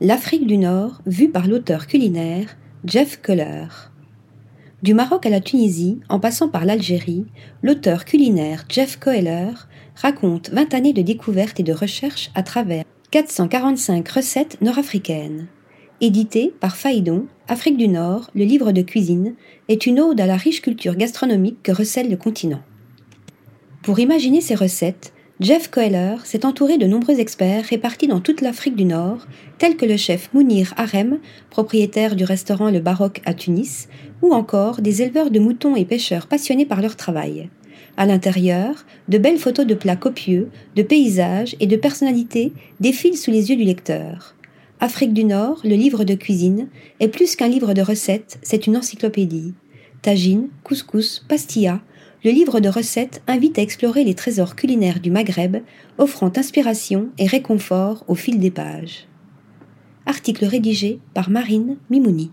L'Afrique du Nord vue par l'auteur culinaire Jeff Keller. Du Maroc à la Tunisie, en passant par l'Algérie, l'auteur culinaire Jeff Keller raconte 20 années de découvertes et de recherches à travers 445 recettes nord-africaines. Édité par Faïdon, Afrique du Nord, le livre de cuisine est une ode à la riche culture gastronomique que recèle le continent. Pour imaginer ces recettes, Jeff Coeller s'est entouré de nombreux experts répartis dans toute l'Afrique du Nord, tels que le chef Mounir Harem, propriétaire du restaurant Le Baroque à Tunis, ou encore des éleveurs de moutons et pêcheurs passionnés par leur travail. À l'intérieur, de belles photos de plats copieux, de paysages et de personnalités défilent sous les yeux du lecteur. Afrique du Nord, le livre de cuisine, est plus qu'un livre de recettes, c'est une encyclopédie. Tagine, couscous, pastilla, le livre de recettes invite à explorer les trésors culinaires du Maghreb, offrant inspiration et réconfort au fil des pages. Article rédigé par Marine Mimouni.